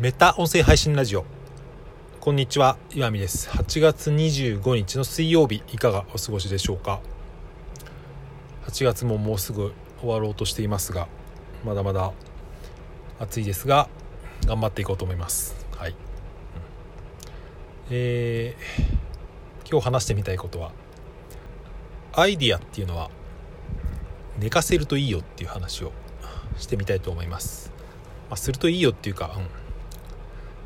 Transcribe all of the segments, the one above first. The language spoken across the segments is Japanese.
メタ音声配信ラジオ。こんにちは岩見です。8月25日の水曜日いかがお過ごしでしょうか？8月ももうすぐ終わろうとしていますがまだまだ暑いですが頑張っていこうと思います。はい、えー、今日話してみたいことはアイディアっていうのは寝かせるといいよっていう話をしてみたいと思います、まあ、するといいよっていうか、うん、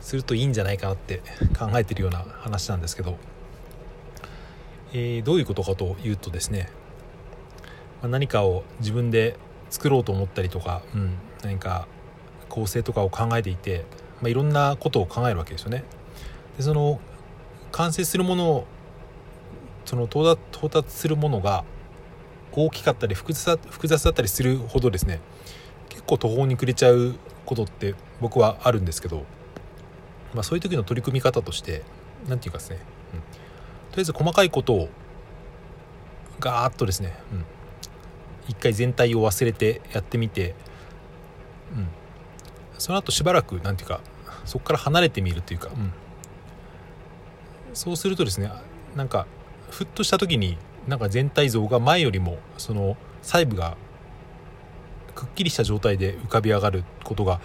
するといいんじゃないかなって考えてるような話なんですけど、えー、どういうことかというとですね、まあ、何かを自分で作ろうと思ったりとか、うん、何か構成とかを考えていて、まあ、いろんなことを考えるわけですよね。でその完成するものをその到達するものが大きかったり複雑複雑だったりするほどですね結構途方に暮れちゃうことって僕はあるんですけど、まあ、そういう時の取り組み方として何て言うかですね、うん、とりあえず細かいことをガーッとですね、うん、一回全体を忘れてやってみて、うん、その後しばらく何て言うかそこから離れてみるというか、うん、そうするとですねなんかふっとした時になんか全体像が前よりもその細部がくっきりした状態で浮かび上がることが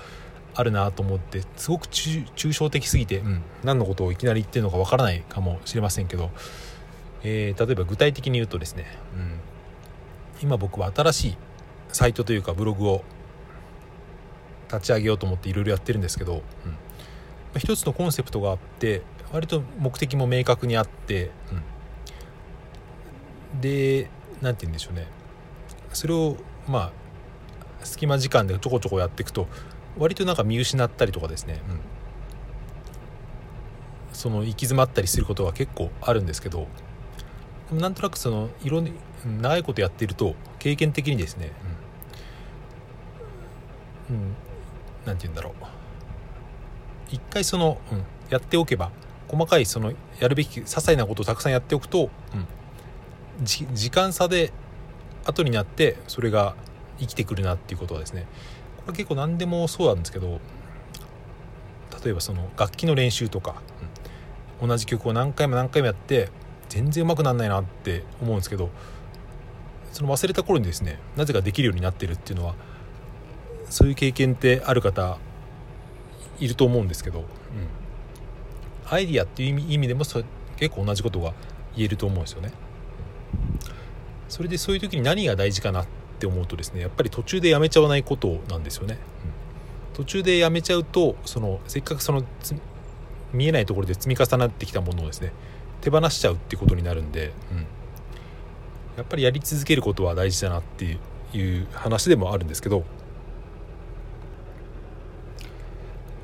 あるなと思ってすごく抽象的すぎて、うん、何のことをいきなり言ってるのかわからないかもしれませんけど、えー、例えば具体的に言うとですね、うん、今僕は新しいサイトというかブログを立ち上げようと思っていろいろやってるんですけど、うん、一つのコンセプトがあって割と目的も明確にあって、うん、で何て言うんでしょうね。それをまあ隙間時間でちょこちょこやっていくと割となんか見失ったりとかですね、うん、その行き詰まったりすることが結構あるんですけどなんとなくそのいろんな長いことやっていると経験的にですね、うん、うん、なんて言うんだろう。一回その、うん、やっておけば細かいそのやるべき些細なことをたくさんやっておくと、うん、時間差で後になってそれが生きてくるなっていうことはですね。結構何でもそうなんですけど例えばその楽器の練習とか、同じ曲を何回も何回もやって全然うまくならないなって思うんですけどその忘れた頃にですねなぜかできるようになってるっていうのはそういう経験ってある方いると思うんですけど、うん、アイディアっていう意味でも結構同じことが言えると思うんですよね。それでそういう時に何が大事かなっって思うとですねやっぱり途中でやめちゃわないことなんですよね、うん、途中でやめちゃうとそのせっかくその見えないところで積み重なってきたものをですね手放しちゃうってことになるんで、うん、やっぱりやり続けることは大事だなっていう話でもあるんですけど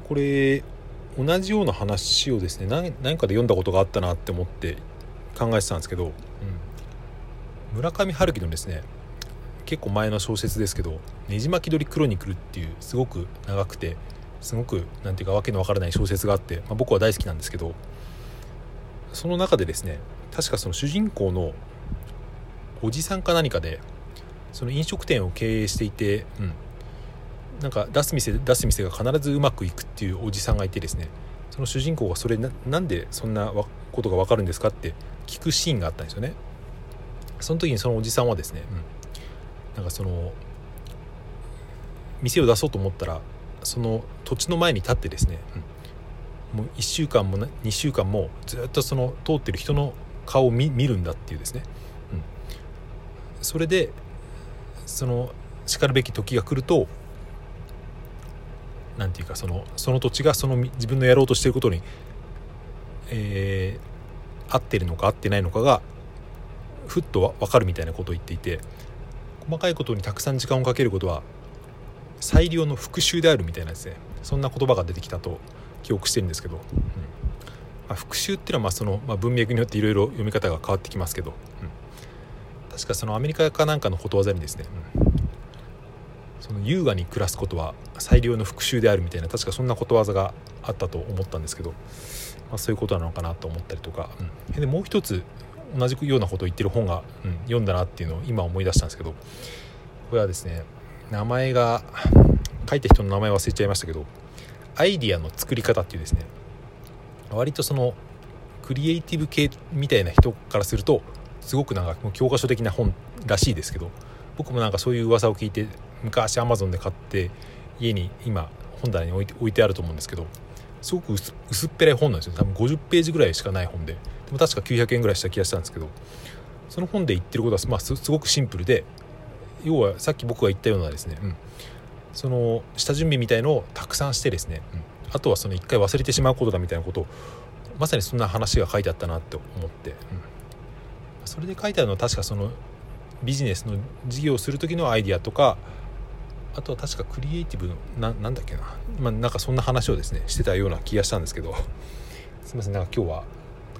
これ同じような話をですね何何かで読んだことがあったなって思って考えてたんですけど、うん、村上春樹のですね結構前の小説ですけど「ねじ巻き鳥クロニクル」っていうすごく長くてすごく何ていうか訳のわからない小説があって、まあ、僕は大好きなんですけどその中でですね確かその主人公のおじさんか何かでその飲食店を経営していて、うん、なんか出す店出す店が必ずうまくいくっていうおじさんがいてですねその主人公がそれななんでそんなことが分かるんですかって聞くシーンがあったんですよね。その時にそのおじさんはですね、うん。なんかその店を出そうと思ったらその土地の前に立ってですね、うん、もう1週間も2週間もずっとその通ってる人の顔を見るんだっていうですね、うん、それでそのしかるべき時が来ると何て言うかそのその土地がその自分のやろうとしてることに、えー、合ってるのか合ってないのかがふっと分かるみたいなことを言っていて細かいことにたくさん時間をかけることは最良の復習であるみたいなですねそんな言葉が出てきたと記憶してるんですけど、うん。まあ、復習っていうのはまあその、まあ、文脈によっていろいろ読み方が変わってきますけど、うん、確かそのアメリカかなんかのことわざにですね、うん、その優雅に暮らすことは最良の復習であるみたいな確かそんなことわざがあったと思ったんですけど、まあ、そういうことなのかなと思ったりとか、うん、でもう一つ同じようなことを言ってる本が、うん、読んだなっていうのを今思い出したんですけどこれはですね名前が書いた人の名前忘れちゃいましたけどアイディアの作り方っていうですね割とそのクリエイティブ系みたいな人からするとすごくなんか教科書的な本らしいですけど僕もなんかそういう噂を聞いて昔アマゾンで買って家に今本棚に置いて置いてあると思うんですけどすごく薄っぺらい本なんですよ。多分50ページぐらいしかない本で。でも確か900円ぐらいした気がしたんですけど。その本で言ってることは、まあ、すすごくシンプルで要はさっき僕が言ったようなですね、うん、その下準備みたいのをたくさんしてですね、うん、あとはその一回忘れてしまうことだみたいなことをまさにそんな話が書いてあったなって思って、うん、それで書いてあるのは確かそのビジネスの事業をする時のアイディアとかあとは確かクリエイティブのななんだっけな、まあ、なんかそんな話をですねしてたような気がしたんですけど。すいません。なんか今日は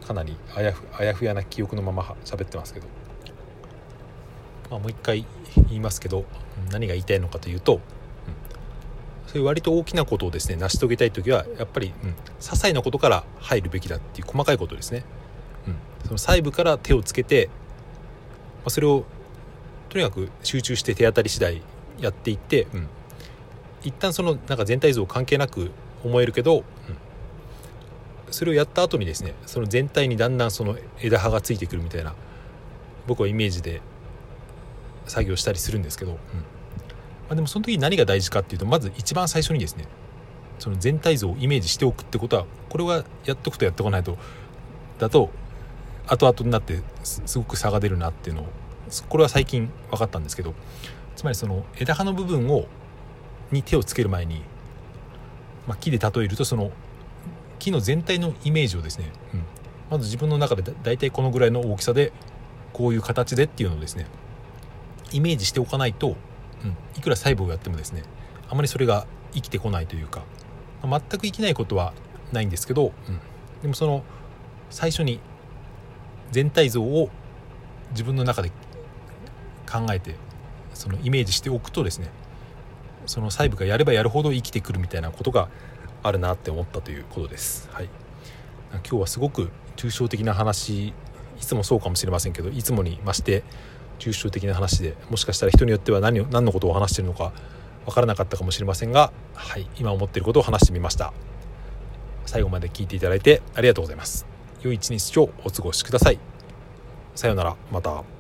かなりあやふあやふやな記憶のまま喋ってますけど、まあ、もう一回言いますけど何が言いたいのかというと、うん、そういう割と大きなことをですね成し遂げたい時はやっぱり、うん、些細なことから入るべきだっていう細かいことですね、うん、その細部から手をつけて、まあ、それをとにかく集中して手当たり次第やっていって、うん、一旦そのなんか全体像関係なく思えるけど、うん、それをやった後にですねその全体にだんだんその枝葉がついてくるみたいな僕はイメージで作業したりするんですけど、うん。まあ、でもその時に何が大事かっていうとまず一番最初にですねその全体像をイメージしておくってことはこれはやっとくとやってこないとだと後々になってすごく差が出るなっていうのをこれは最近分かったんですけどつまりその枝葉の部分をに手をつける前に、まあ、木で例えるとその木の全体のイメージをですね、うん、まず自分の中でだ大体このぐらいの大きさでこういう形でっていうのをですねイメージしておかないと、うん、いくら細胞をやってもですねあまりそれが生きてこないというか、まあ、全く生きないことはないんですけど、うん、でもその最初に全体像を自分の中で考えてそのイメージしておくとですねその細部がやればやるほど生きてくるみたいなことがあるなって思ったということです。はい、今日はすごく抽象的な話いつもそうかもしれませんけどいつもに増して抽象的な話でもしかしたら人によっては何を何のことを話してるのか分からなかったかもしれませんが、はい、今思ってることを話してみました。最後まで聞いていただいてありがとうございます。良い一日をお過ごしください。さようなら。また。